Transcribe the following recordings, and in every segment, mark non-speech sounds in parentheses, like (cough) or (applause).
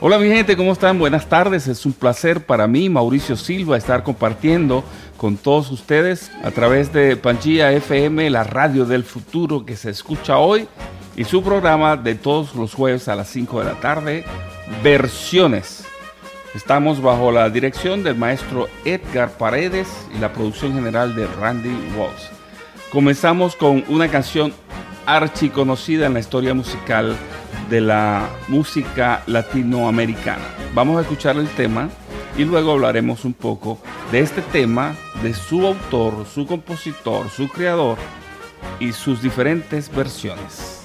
Hola mi gente, ¿cómo están? Buenas tardes. Es un placer para mí, Mauricio Silva, estar compartiendo con todos ustedes a través de Pangía FM, la radio del futuro que se escucha hoy y su programa de todos los jueves a las 5 de la tarde, Versiones. Estamos bajo la dirección del maestro Edgar Paredes y la producción general de Randy Walls. Comenzamos con una canción archiconocida en la historia musical de la música latinoamericana. Vamos a escuchar el tema y luego hablaremos un poco de este tema, de su autor, su compositor, su creador y sus diferentes versiones.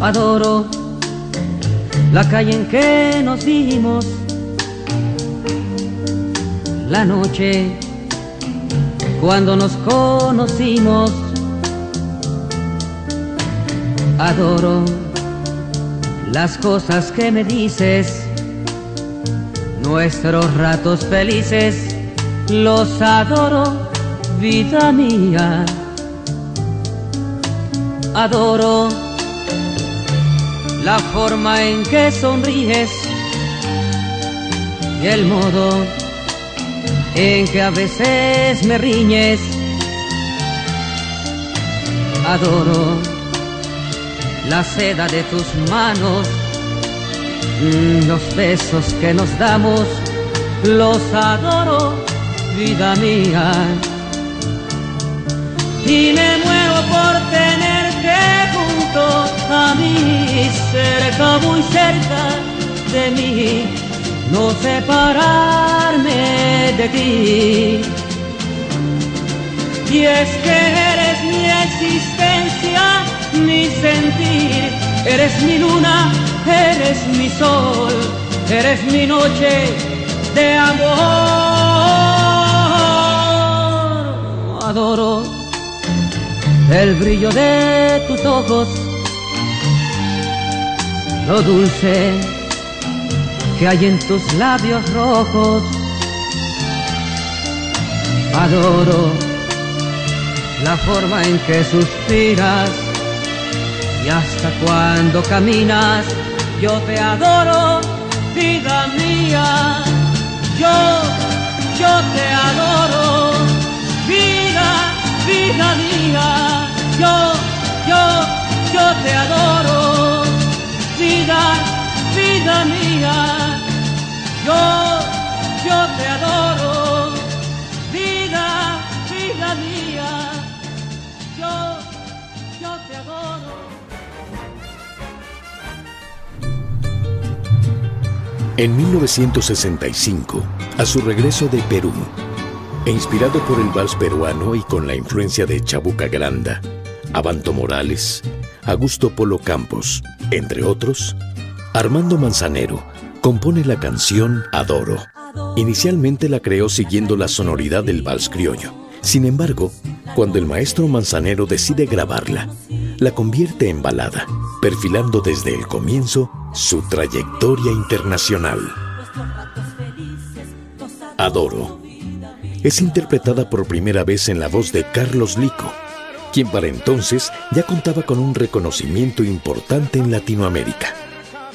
Adoro la calle en que nos dimos, la noche cuando nos conocimos. Adoro las cosas que me dices, nuestros ratos felices, los adoro, vida mía. Adoro la forma en que sonríes y el modo en que a veces me riñes. Adoro la seda de tus manos, los besos que nos damos, los adoro, vida mía. Y me muevo por tenerte junto a mí, cerca, muy cerca de mí no separarme de ti. Y es que eres mi existencia, mi sentir, eres mi luna, eres mi sol, eres mi noche de amor. Adoro el brillo de tus ojos, lo dulce que hay en tus labios rojos. Adoro la forma en que suspiras y hasta cuando caminas. Yo te adoro, vida mía. Yo, yo te adoro, vida, vida mía. Yo, yo, yo te adoro, vida, vida mía. Yo, yo te adoro, vida, vida mía. Yo, yo te adoro. En 1965, a su regreso de Perú, e inspirado por el vals peruano y con la influencia de Chabuca Granda, Abanto Morales, Augusto Polo Campos, entre otros, Armando Manzanero compone la canción Adoro. Inicialmente la creó siguiendo la sonoridad del vals criollo. Sin embargo, cuando el maestro Manzanero decide grabarla, la convierte en balada, perfilando desde el comienzo su trayectoria internacional. Adoro. Es interpretada por primera vez en la voz de Carlos Lico, quien para entonces ya contaba con un reconocimiento importante en Latinoamérica.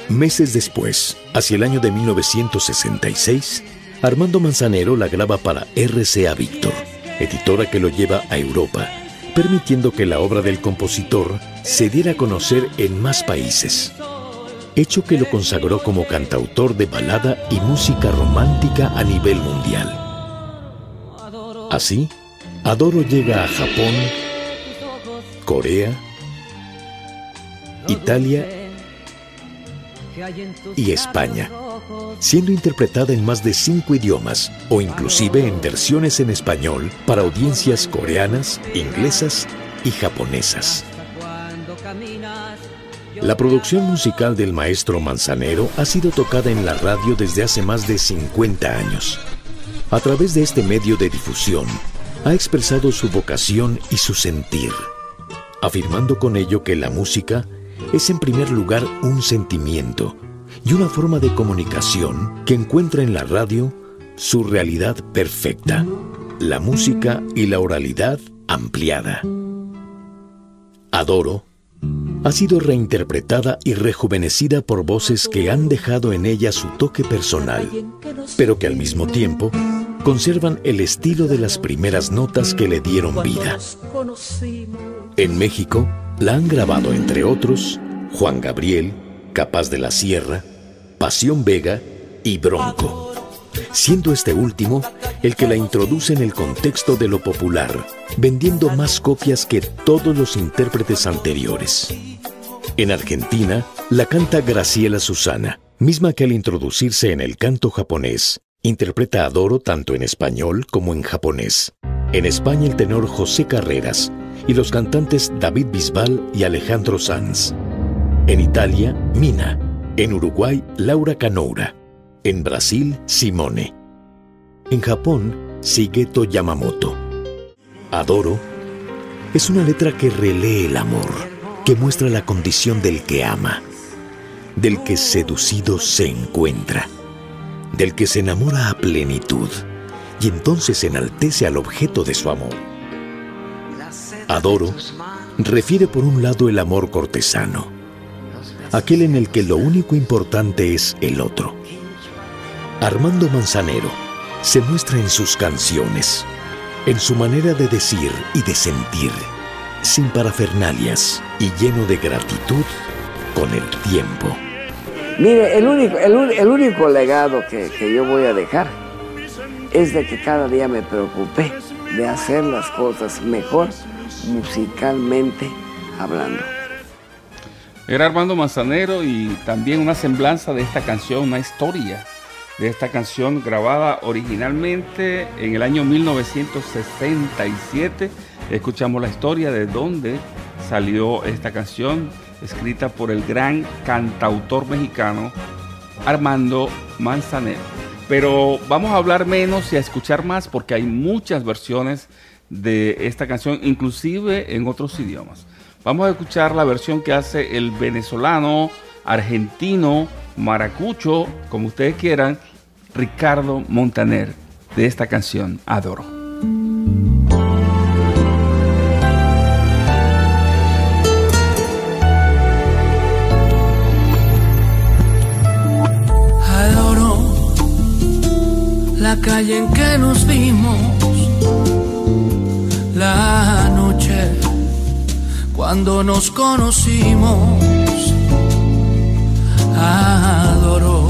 Meses después, hacia el año de 1966, Armando Manzanero la graba para RCA Víctor, editora que lo lleva a Europa, permitiendo que la obra del compositor se diera a conocer en más países, hecho que lo consagró como cantautor de balada y música romántica a nivel mundial. Así, Adoro llega a Japón, Corea, Italia y España, siendo interpretada en más de cinco idiomas o inclusive en versiones en español para audiencias coreanas, inglesas y japonesas. La producción musical del maestro Manzanero ha sido tocada en la radio desde hace más de 50 años. A través de este medio de difusión, ha expresado su vocación y su sentir, afirmando con ello que la música es en primer lugar un sentimiento y una forma de comunicación que encuentra en la radio su realidad perfecta, la música y la oralidad ampliada. Adoro ha sido reinterpretada y rejuvenecida por voces que han dejado en ella su toque personal, pero que al mismo tiempo conservan el estilo de las primeras notas que le dieron vida. En México la han grabado entre otros Juan Gabriel, Capaz de la Sierra, Pasión Vega y Bronco, siendo este último el que la introduce en el contexto de lo popular, vendiendo más copias que todos los intérpretes anteriores. En Argentina, la canta Graciela Susana, misma que al introducirse en el canto japonés, interpreta Adoro tanto en español como en japonés. En España el tenor José Carreras y los cantantes David Bisbal y Alejandro Sanz. En Italia, Mina. En Uruguay, Laura Canoura. En Brasil, Simone. En Japón, Shigeto Yamamoto. Adoro es una letra que relee el amor, que muestra la condición del que ama, del que seducido se encuentra, del que se enamora a plenitud y entonces enaltece al objeto de su amor. Adoro refiere por un lado el amor cortesano, aquel en el que lo único importante es el otro. Armando Manzanero se muestra en sus canciones, en su manera de decir y de sentir, sin parafernalias y lleno de gratitud con el tiempo. Mire, el único, el, único legado que, que yo voy a dejar es de que cada día me preocupé de hacer las cosas mejor musicalmente hablando. Era Armando Manzanero y también una semblanza de esta canción, una historia de esta canción grabada originalmente en el año 1967. Escuchamos la historia de dónde salió esta canción, escrita por el gran cantautor mexicano Armando Manzanero. Pero vamos a hablar menos y a escuchar más porque hay muchas versiones de esta canción, inclusive en otros idiomas. Vamos a escuchar la versión que hace el venezolano, argentino, maracucho, como ustedes quieran, Ricardo Montaner, de esta canción, Adoro. Adoro la calle en que nos vimos, la noche cuando nos conocimos. Adoro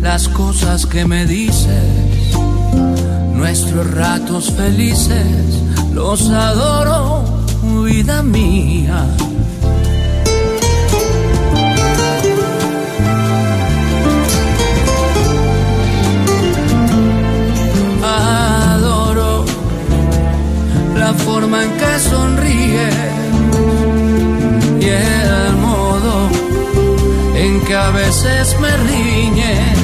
las cosas que me dices, nuestros ratos felices, los adoro, vida mía. La forma en que sonríes y el modo en que a veces me riñes.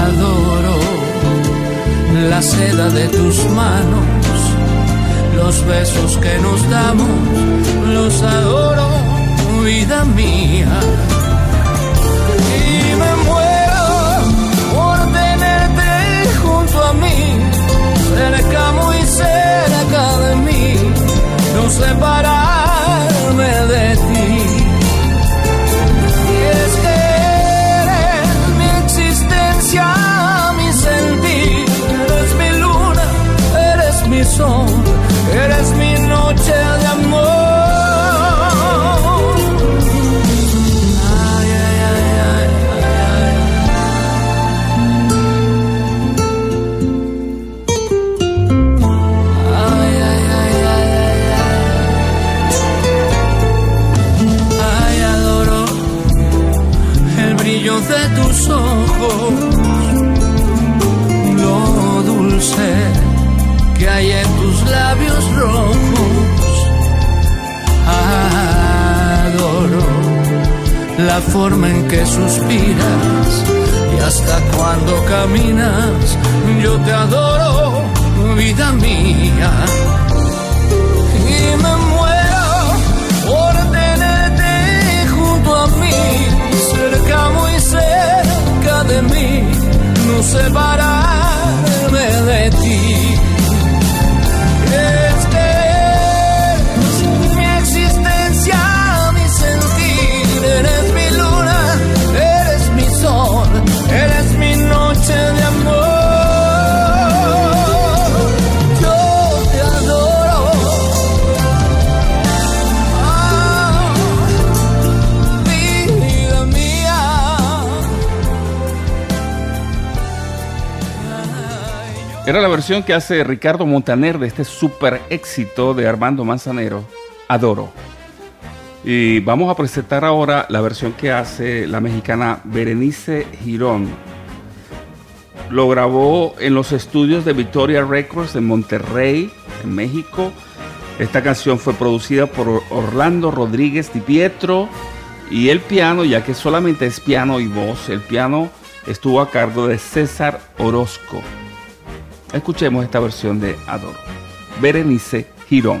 Adoro la seda de tus manos, los besos que nos damos, los adoro, vida mía. Separarme de la forma en que suspiras y hasta cuando caminas. Yo te adoro, vida mía. Y me muero por tenerte junto a mí, cerca, muy cerca de mí, no separarme Era la versión que hace Ricardo Montaner de este super éxito de Armando Manzanero, Adoro. Y vamos a presentar ahora la versión que hace la mexicana Berenice Girón. Lo grabó en los estudios de Victoria Records en Monterrey, en México. Esta canción fue producida por Orlando Rodríguez Di Pietro y el piano, ya que solamente es piano y voz, el piano estuvo a cargo de César Orozco. Escuchemos esta versión de Adoro. Berenice Girón.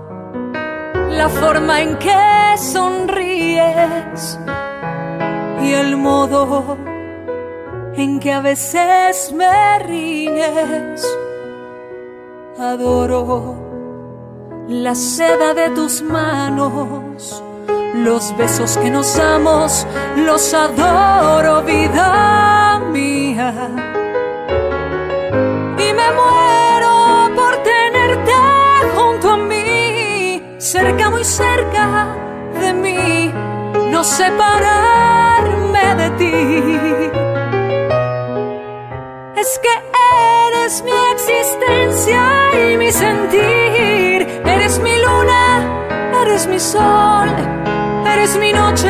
la forma en que sonríes y el modo en que a veces me ríes. Adoro la seda de tus manos, los besos que nos damos, los adoro, vida mía. Y me muero cerca, muy cerca de mí, no separarme de ti. Es que eres mi existencia y mi sentir, eres mi luna, eres mi sol, eres mi noche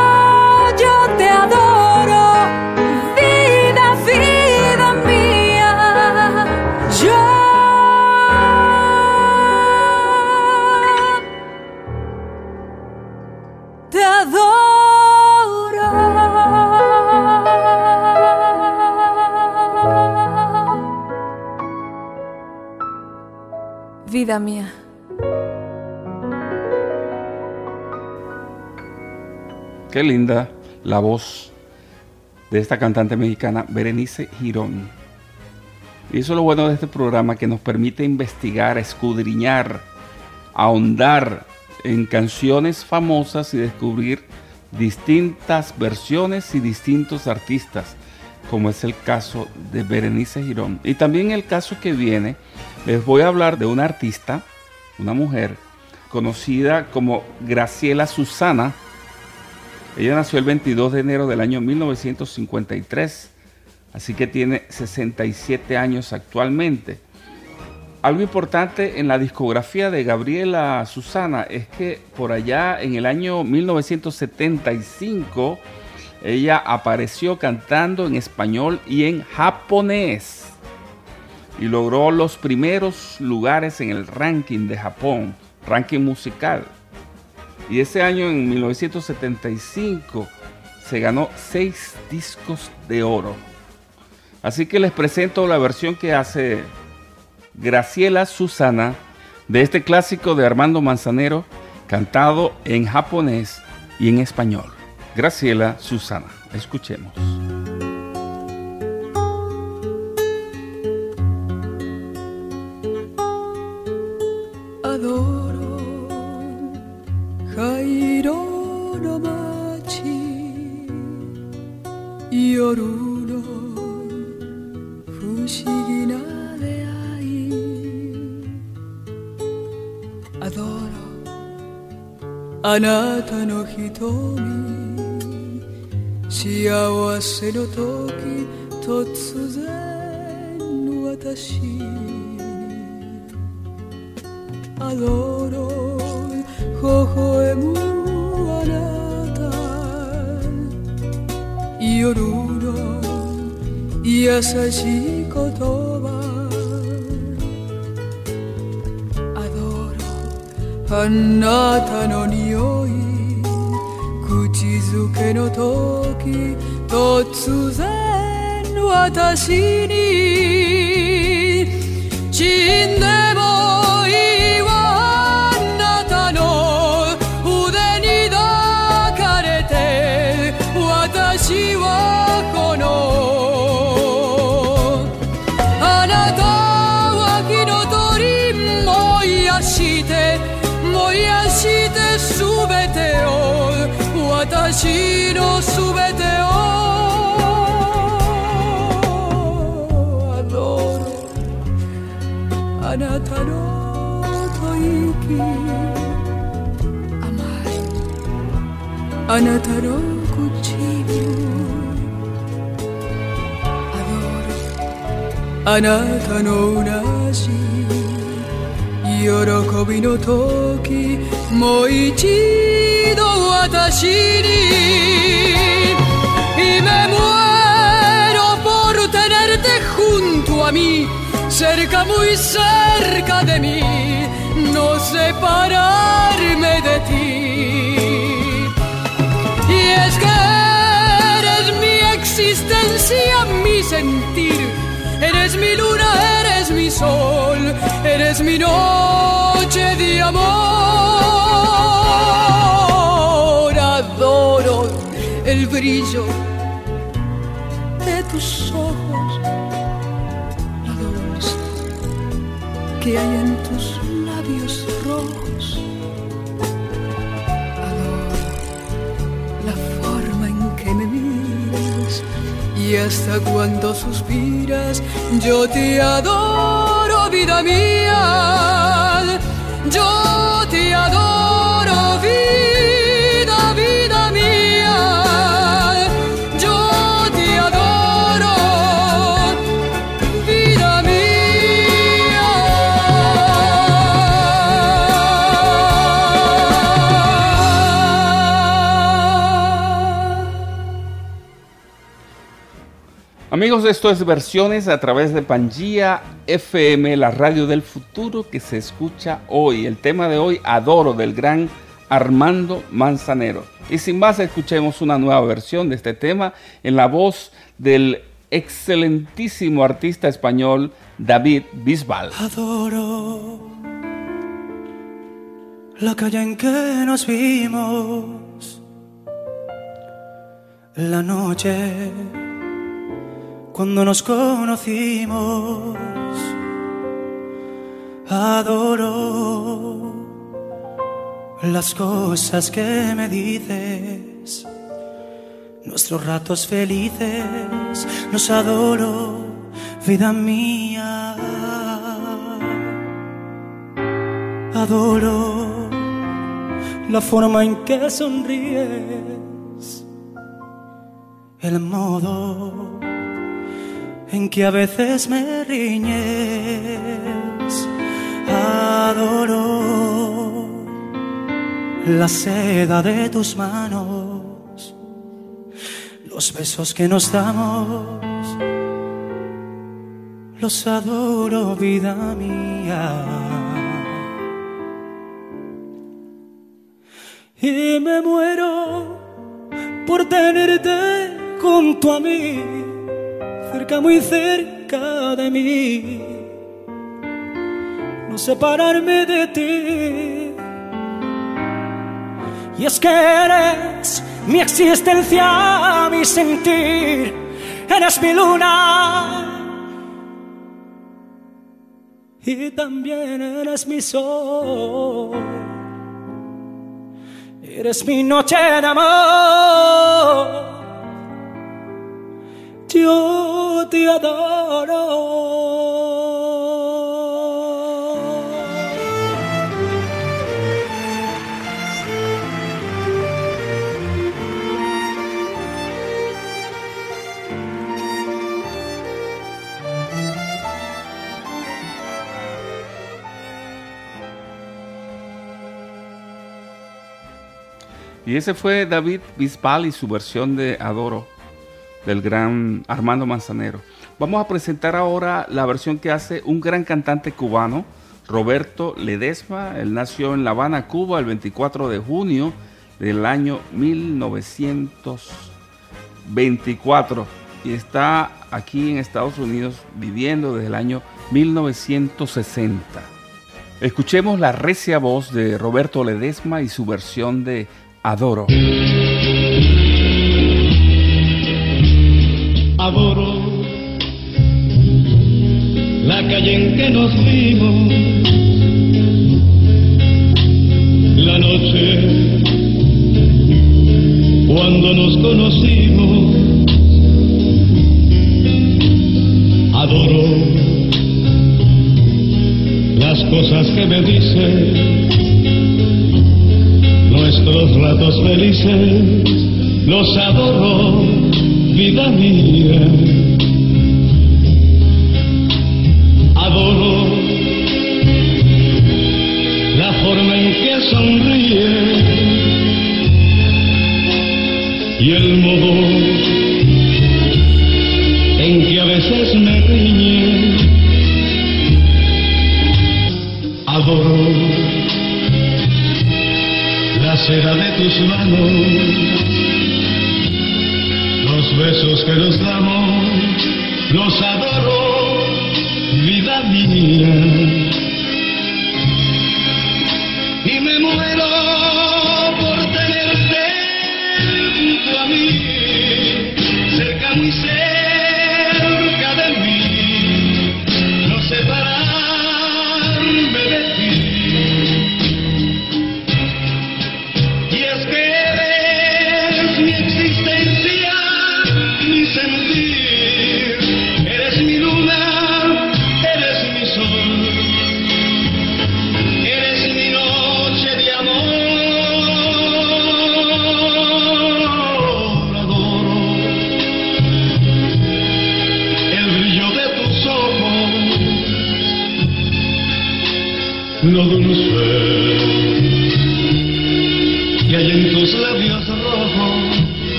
Vida mía. Qué linda la voz de esta cantante mexicana, Berenice Girón. Y eso es lo bueno de este programa que nos permite investigar, escudriñar, ahondar en canciones famosas y descubrir distintas versiones y distintos artistas, como es el caso de Berenice Girón. Y también el caso que viene, les voy a hablar de una artista, una mujer, conocida como Graciela Susana. Ella nació el 22 de enero del año 1953, así que tiene 67 años actualmente. algo importante en la discografía de Gabriela Susana es que por allá en el año 1975 ella apareció cantando en español y en japonés y logró los primeros lugares en el ranking de Japón, ranking musical. Y ese año, en 1975, se ganó seis discos de oro. Así que les presento la versión que hace Graciela Susana de este clásico de Armando Manzanero, cantado en japonés y en español. Graciela Susana, escuchemos. あなたの瞳幸せの時突然私に。アドロ微笑むあなた。夜の優しいあなたの匂い。口づけの時突然私にあなたの唇アドロあなたのうなじ喜びの時もう一度私に y me muero por tenerte junto a mí cerca muy cerca de mí no separarme de ti y es que eres mi existencia mi sentir eres mi luna eres mi sol eres mi noche de amor. Adoro el brillo de tus ojos, la dulce que hay en hasta cuando suspiras. Yo te adoro vida mía Amigos, esto es versiones a través de Pangía FM, la radio del futuro que se escucha hoy. El tema de hoy, Adoro, del gran Armando Manzanero. Y sin más, escuchemos una nueva versión de este tema en la voz del excelentísimo artista español David Bisbal. Adoro la calle en que nos vimos, la noche cuando nos conocimos. Adoro las cosas que me dices, nuestros ratos felices, los adoro, vida mía. Adoro la forma en que sonríes, el modo en que a veces me riñes. adoro la seda de tus manos, los besos que nos damos, los adoro, vida mía. Y me muero por tenerte junto a mí, muy cerca de mí, no separarme de ti. Y es que eres mi existencia, mi sentir, eres mi luna. Y también eres mi sol. Eres mi noche de amor. Yo te adoro. Y ese fue David Bisbal y su versión de Adoro del gran Armando Manzanero. Vamos a presentar ahora la versión que hace un gran cantante cubano, Roberto Ledesma. Él nació en La Habana, Cuba, el 24 de junio del año 1924 y está aquí en Estados Unidos viviendo desde el año 1960. Escuchemos la recia voz de Roberto Ledesma y su versión de Adoro. La calle en que nos vimos, la noche cuando nos conocimos. Adoro las cosas que me dices nuestros ratos felices, los adoro, vida. Adoro la forma en que sonríe y el modo en que a veces me riñe. Adoro seda de tus manos, los besos que nos damos, los adoro, vida mía. Y me muero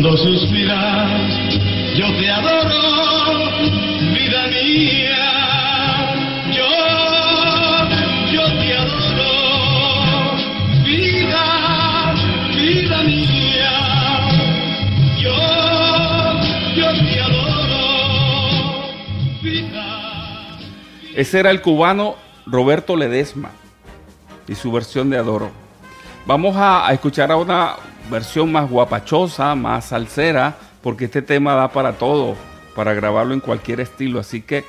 cuando suspiras yo te adoro, vida mía. Yo, te adoro, vida mía. Yo, yo te adoro, vida. Ese era el cubano Roberto Ledesma y su versión de Adoro. Vamos a, a escuchar a una versión más guapachosa, más salsera, porque este tema da para todo, para grabarlo en cualquier estilo. Así que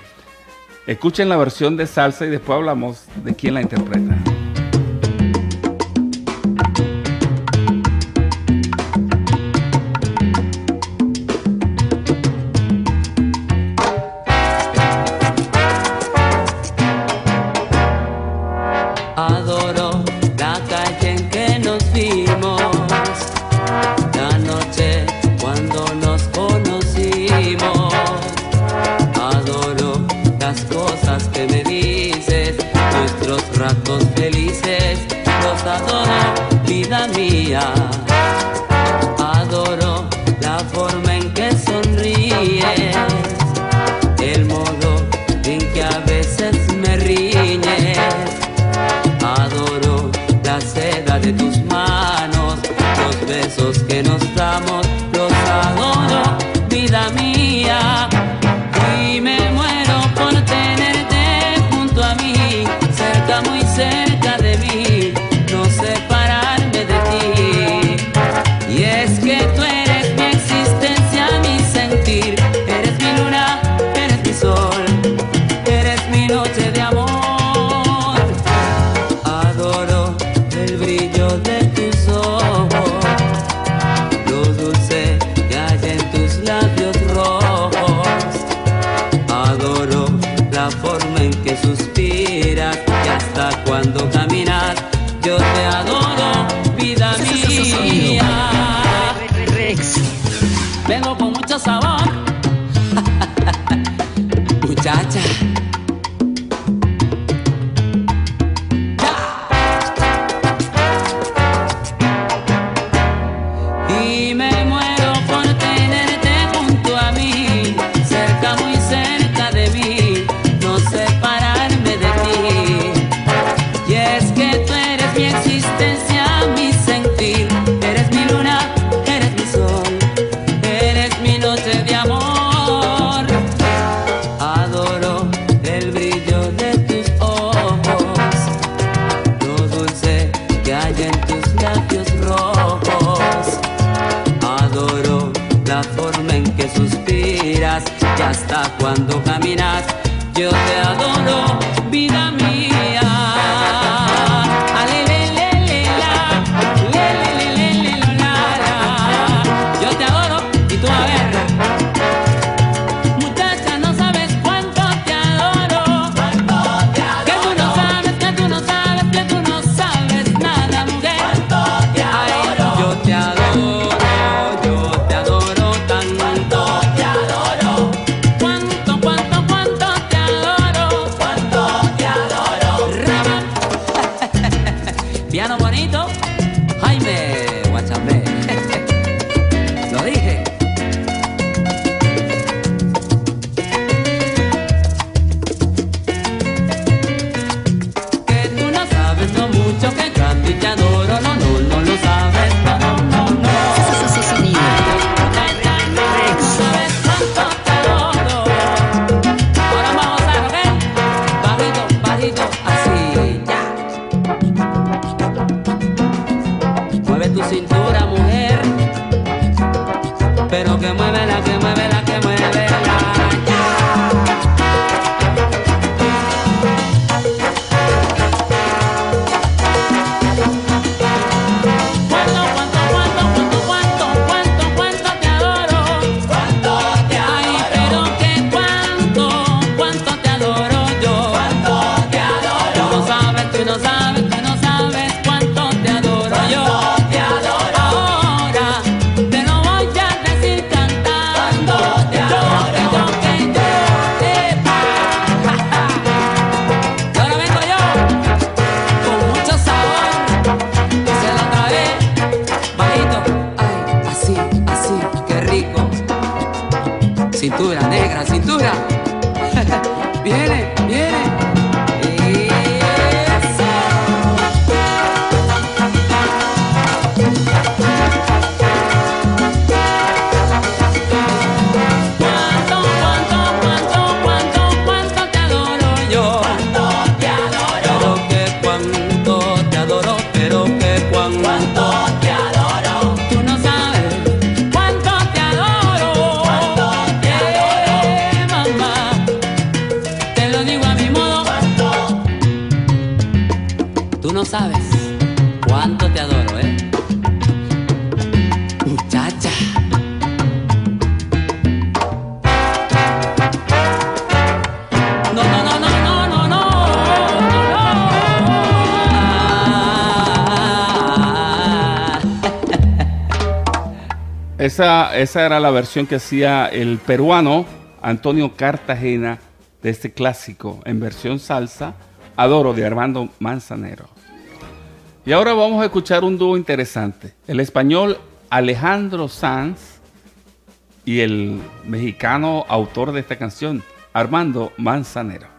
escuchen la versión de salsa y después hablamos de quién la interpreta. Esa, esa era la versión que hacía el peruano Antonio Cartagena de este clásico en versión salsa Adoro de Armando Manzanero. Y ahora vamos a escuchar un dúo interesante. El español Alejandro Sanz y el mexicano autor de esta canción, Armando Manzanero.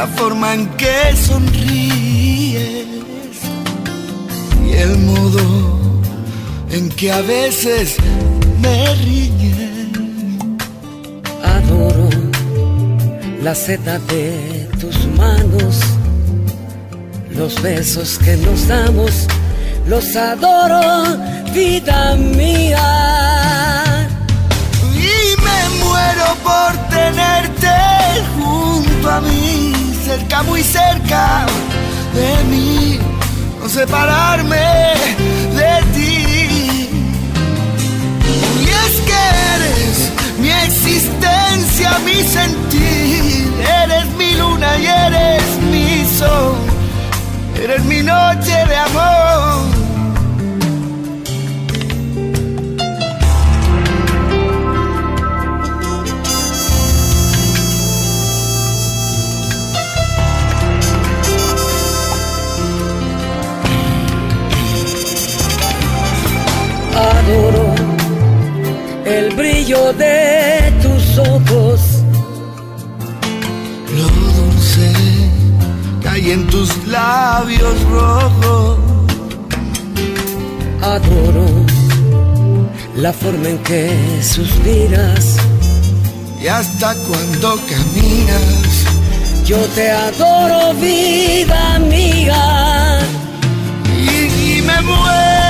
La forma en que sonríes y el modo en que a veces me riñes. Adoro la seda de tus manos, los besos que nos damos, los adoro, vida mía. Y me muero por tenerte junto a mí, cerca, muy cerca de mí, no separarme de ti. Y es que eres mi existencia, mi sentir, eres mi luna y eres mi sol, eres mi noche de amor. Brillo de tus ojos, Lo dulce que hay en tus labios rojos. adoro la forma en que suspiras. Y hasta cuando caminas, Yo te adoro, vida amiga. y, y me muero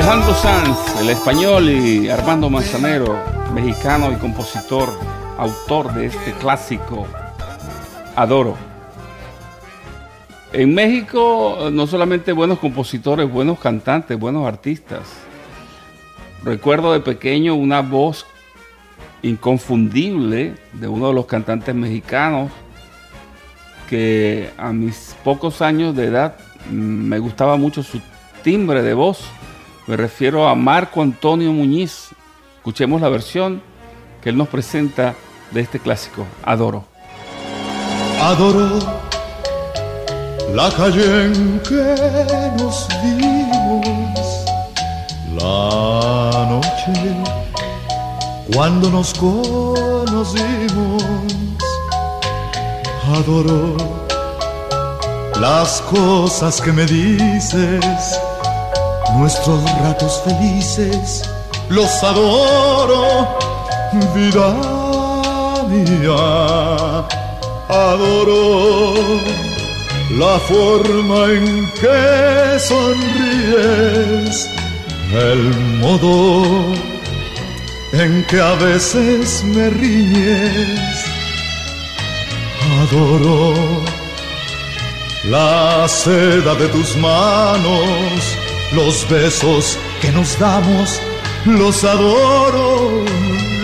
Alejandro Sanz, el español, y Armando Manzanero, mexicano y compositor, autor de este clásico, Adoro. En México no solamente buenos compositores, buenos cantantes, buenos artistas. Recuerdo de pequeño una voz inconfundible de uno de los cantantes mexicanos que a mis pocos años de edad mm, me gustaba mucho su timbre de voz. Me refiero a Marco Antonio Muñiz. Escuchemos la versión que él nos presenta de este clásico, Adoro. Adoro la calle en que nos vimos, la noche cuando nos conocimos, adoro las cosas que me dices, nuestros ratos felices, los adoro, vida mía, adoro la forma en que sonríes, el modo en que a veces me riñes. Adoro la seda de tus manos, los besos que nos damos, los adoro,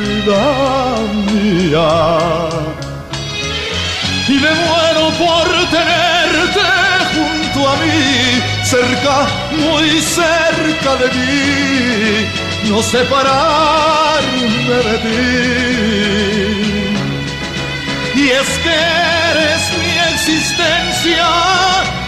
vida mía. Y me muero por tenerte junto a mí, cerca, muy cerca de mí, no separarme de ti. Y es que eres mi existencia,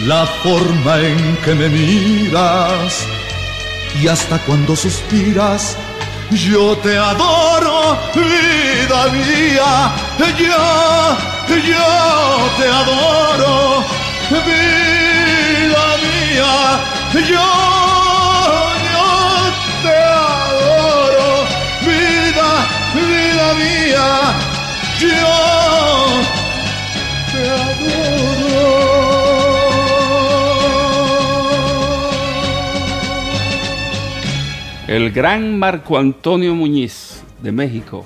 la forma en que me miras y hasta cuando suspiras. Yo te adoro, vida mía, yo, yo te adoro, vida mía, yo, yo te adoro, vida, vida mía, yo El gran Marco Antonio Muñiz de México.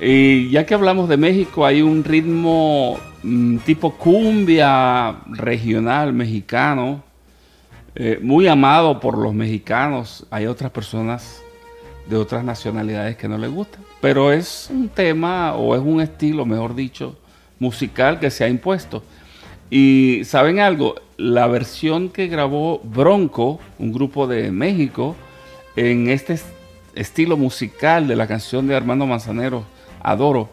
Y ya que hablamos de México, hay un ritmo mm, tipo cumbia regional mexicano, eh, muy amado por los mexicanos. Hay otras personas de otras nacionalidades que no les gusta. Pero es un tema, o es un estilo, mejor dicho, musical que se ha impuesto. Y saben algo, la versión que grabó Bronco, un grupo de México, en este est- estilo musical de la canción de Armando Manzanero, Adoro,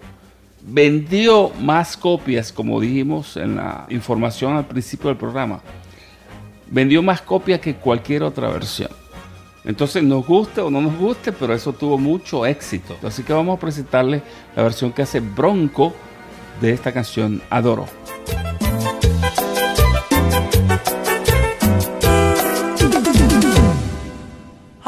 vendió más copias, como dijimos en la información al principio del programa, vendió más copias que cualquier otra versión. Entonces, nos guste o no nos guste, pero eso tuvo mucho éxito. Así que vamos a presentarle la versión que hace Bronco de esta canción Adoro.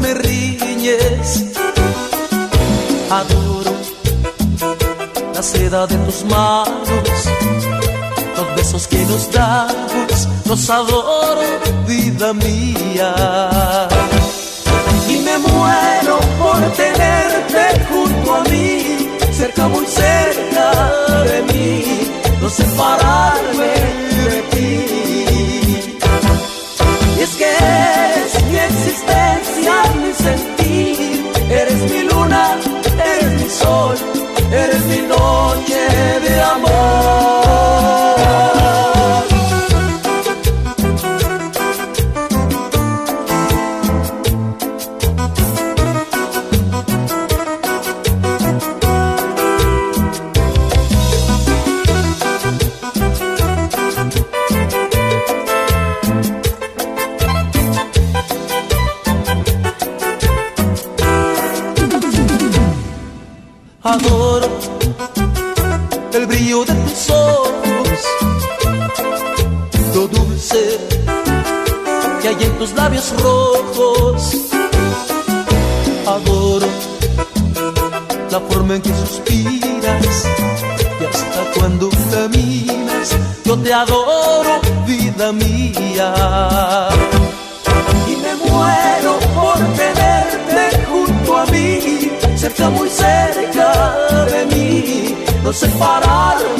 me riñes. Adoro la seda de tus manos, los besos que nos damos, los adoro, vida mía. Y me muero por tenerte junto a mí, cerca, muy cerca de mí, no separarme de ti. Y es que eres mi existencia, mi sentir, eres mi luna, eres mi sol, eres mi noche de amor. Labios rojos. Adoro la forma en que suspiras y hasta cuando caminas. Yo te adoro, vida mía. Y me muero por tenerte junto a mí, cerca, muy cerca de mí, no separarme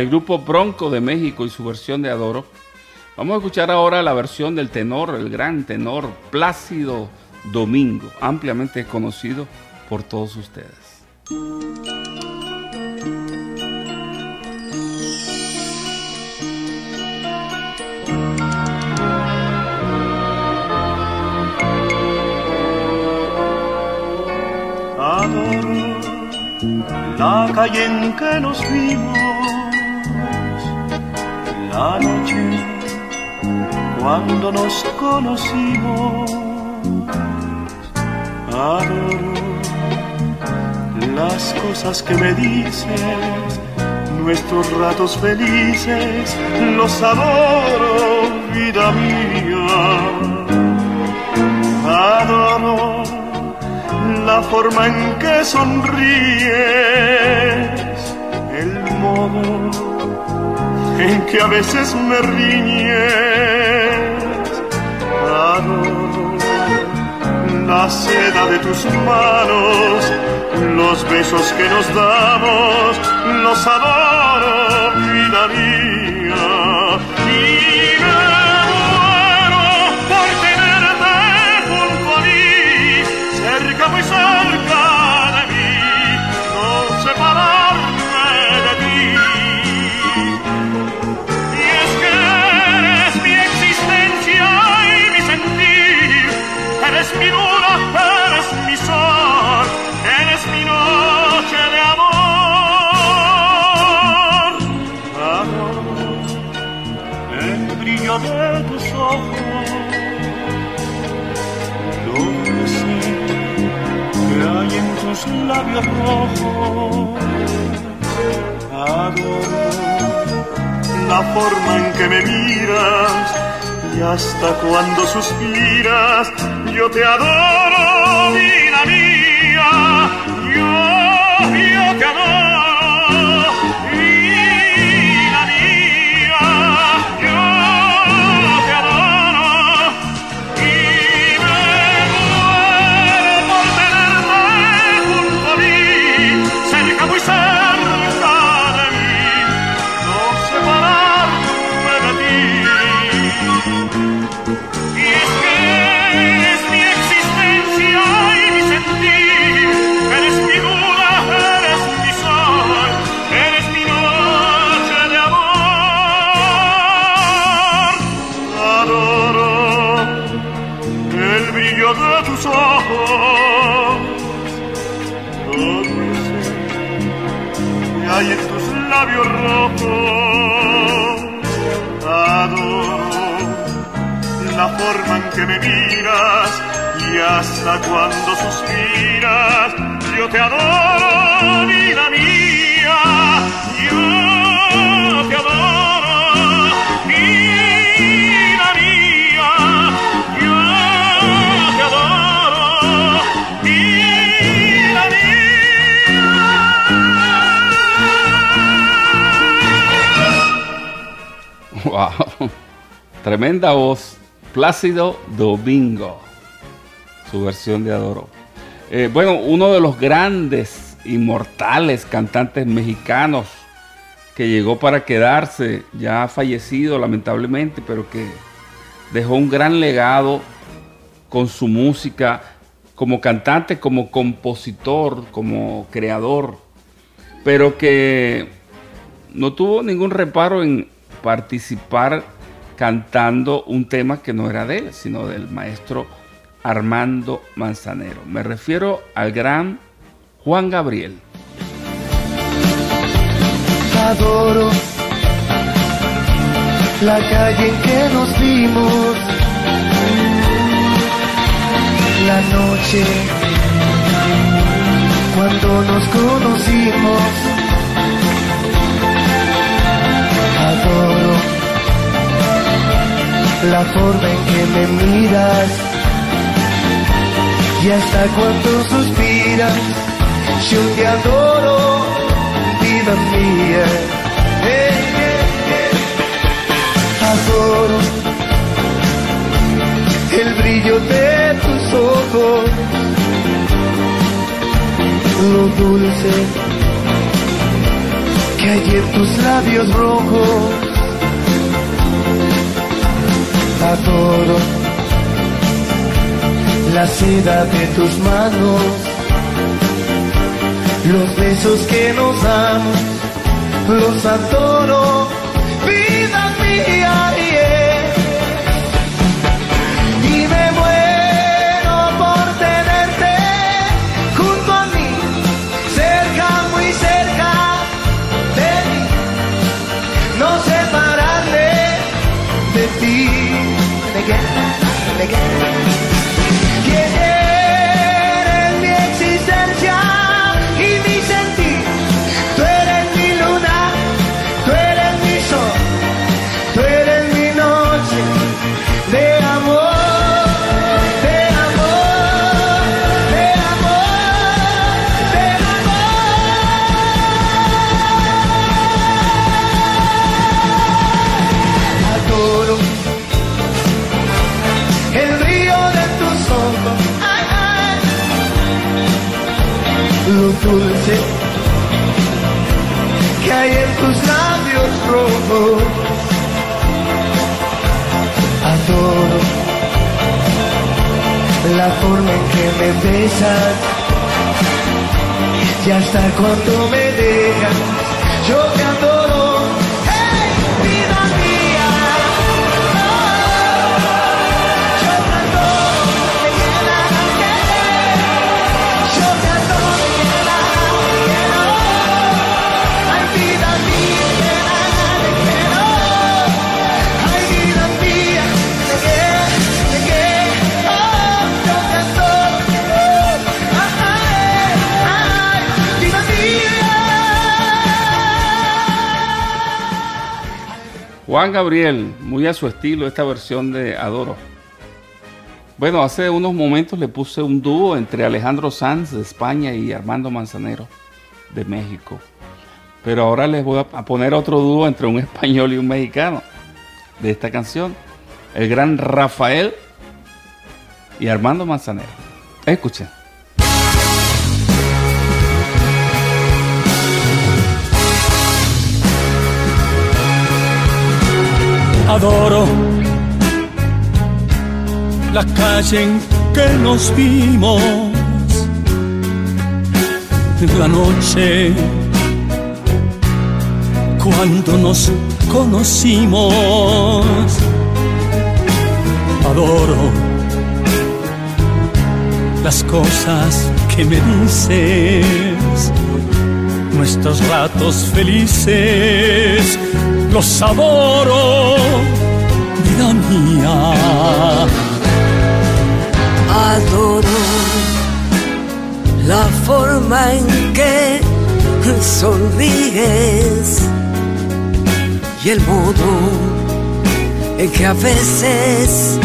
El grupo Bronco de México y su versión de Adoro. Vamos a escuchar ahora la versión del tenor, el gran tenor Plácido Domingo, ampliamente conocido por todos ustedes. Adoro la calle en que nos vimos, la noche cuando nos conocimos. Adoro las cosas que me dices, nuestros ratos felices, los adoro, vida mía. Adoro la forma en que sonríes, el modo en que a veces me riñes. Adoro la seda de tus manos, los besos que nos damos, los adoro, vida. Rojos. Adoro la forma en que me miras y hasta cuando suspiras, yo te adoro, que me miras y hasta cuando suspiras. Yo te adoro, vida mía. Yo te adoro, vida mía. Yo te adoro, vida (laughs) Wow. Tremenda voz. Plácido Domingo. Su versión de Adoro. Eh, bueno, uno de los grandes, inmortales cantantes mexicanos que llegó para quedarse, ya fallecido lamentablemente, pero que dejó un gran legado con su música como cantante, como compositor, como creador, pero que no tuvo ningún reparo en participar cantando un tema que no era de él, sino del maestro Armando Manzanero. Me refiero al gran Juan Gabriel. Adoro la calle en que nos vimos, la noche cuando nos conocimos. La forma en que me miras y hasta cuando suspiras. Yo te adoro, vida mía. Eh, eh, eh. Adoro el brillo de tus ojos, lo dulce que hay en tus labios rojos. La seda de tus manos, los besos que nos damos, los adoro, que me besas. Y hasta cuando me dejas, yo Juan Gabriel, muy a su estilo esta versión de Adoro. Bueno, hace unos momentos le puse un dúo entre Alejandro Sanz de España y Armando Manzanero de México. Pero ahora les voy a poner otro dúo entre un español y un mexicano de esta canción. El gran Rafael y Armando Manzanero. Escuchen. Adoro la calle en que nos vimos, la noche cuando nos conocimos. Adoro las cosas que me dices, nuestros ratos felices, los adoro, vida mía. Adoro la forma en que sonríes y el modo en que a veces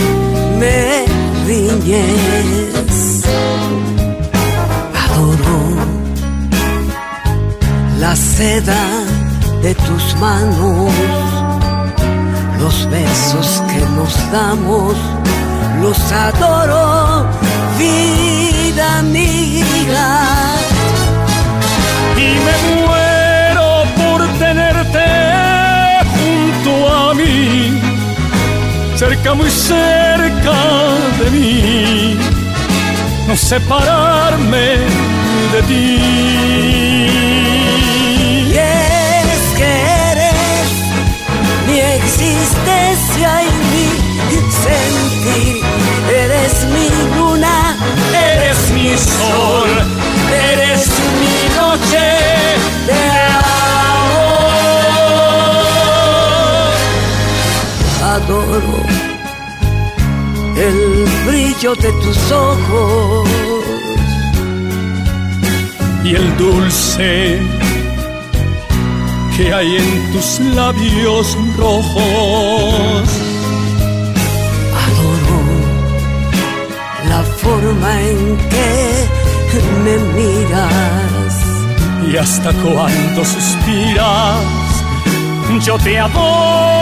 me riñes. La seda de tus manos, los besos que nos damos, los adoro, vida vida. Y me muero por tenerte junto a mí, cerca, muy cerca de mí, no separarme de ti. Sentir. Eres mi luna, eres mi sol, eres mi noche de amor. Adoro el brillo de tus ojos y el dulce que hay en tus labios rojos. Forma en que me miras. Y hasta cuando suspiras, yo te adoro,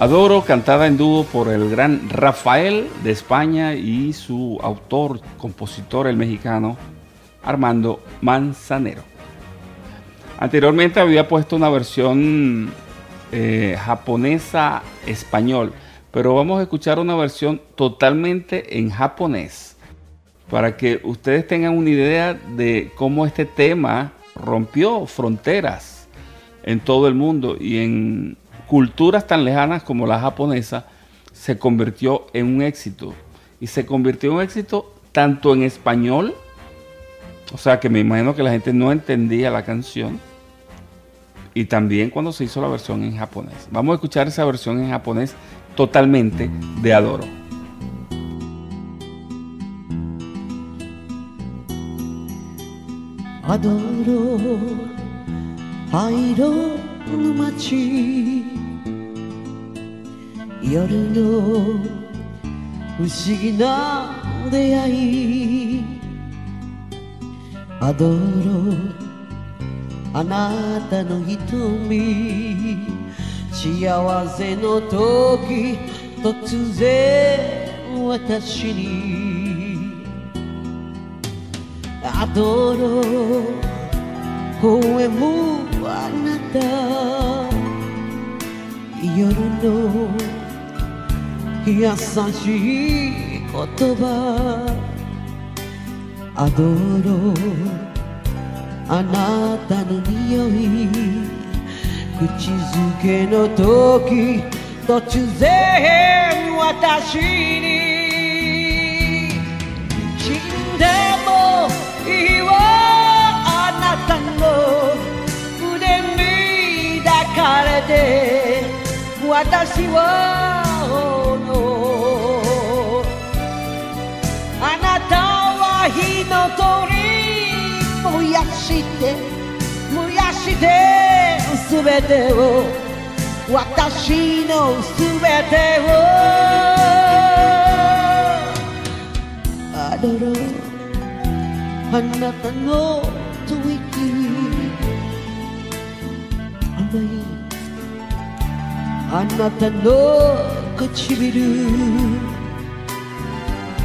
Adoro, cantada en dúo por el gran Rafael de España y su autor, compositor, el mexicano Armando Manzanero. Anteriormente había puesto una versión eh, japonesa español, pero vamos a escuchar una versión totalmente en japonés para que ustedes tengan una idea de cómo este tema rompió fronteras en todo el mundo y en culturas tan lejanas como la japonesa se convirtió en un éxito. Y se convirtió en un éxito tanto en español, o sea que me imagino que la gente no entendía la canción, y también cuando se hizo la versión en japonés. Vamos a escuchar esa versión en japonés totalmente de Adoro. Adoro, Airo no machi 夜の不思議な出会い。アドロあなたの瞳。幸せの時突然私に。アドロ微笑むあなた。夜の優しい言葉。アドロあなたの匂い。口づけの時突然私に。死んでもいいわ。あなたの腕に抱かれて。私はは火の鳥燃やして燃やしてすべてを私のすべてを。アドロあなたの吐息甘いあなたの唇。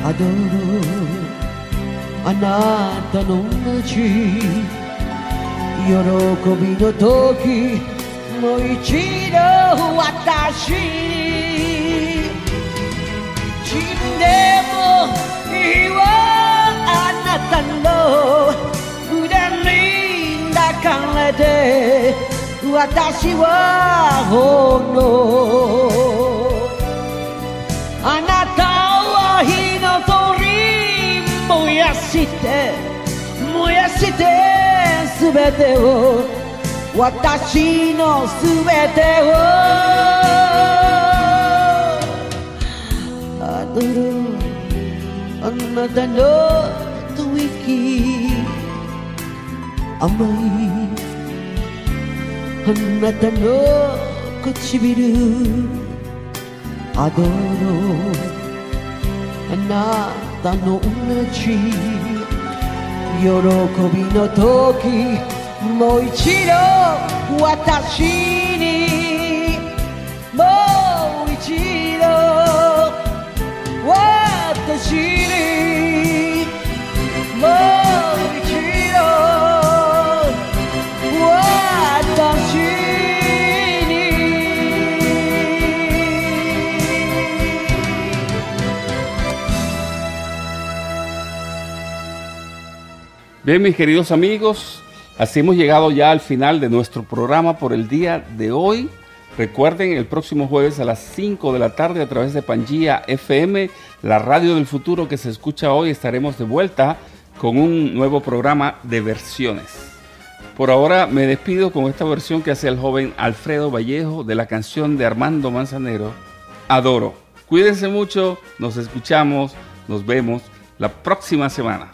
アドロあなたの街喜びの時もう一度私死んでもいいわあなたの腕に抱かれて私はほのあなたやして燃やしてすべてを私のすべてを。アドルあなたの吐息甘いあなたの唇アドルあなたの同じ喜びの時もう一度私に。Bien, mis queridos amigos, así hemos llegado ya al final de nuestro programa por el día de hoy. Recuerden, el próximo jueves a las 5 de la tarde a través de Pangía FM, la radio del futuro que se escucha hoy, estaremos de vuelta con un nuevo programa de versiones. Por ahora me despido con esta versión que hace el joven Alfredo Vallejo de la canción de Armando Manzanero, Adoro. Cuídense mucho, nos escuchamos, nos vemos la próxima semana.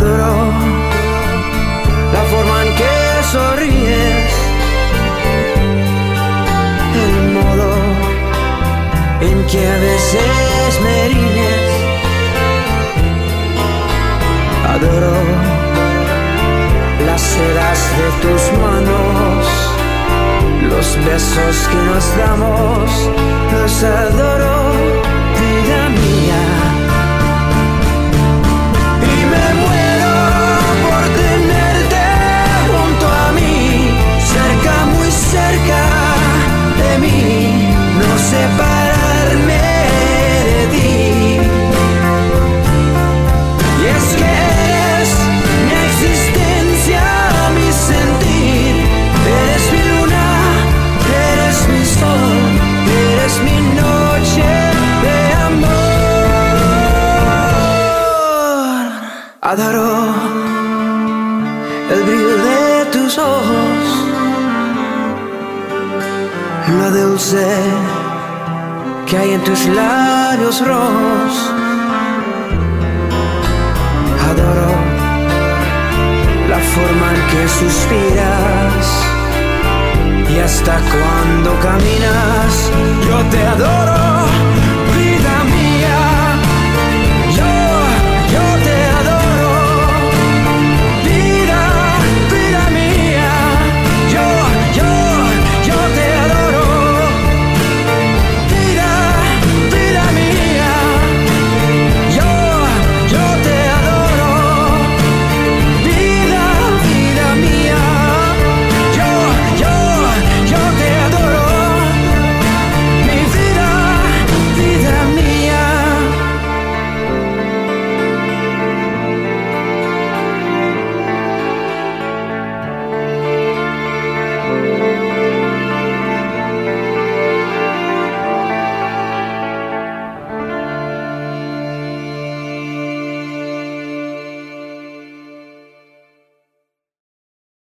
adoro la forma en que sonríes, el modo en que a veces me riñes. Adoro las sedas de tus manos, los besos que nos damos, los adoro,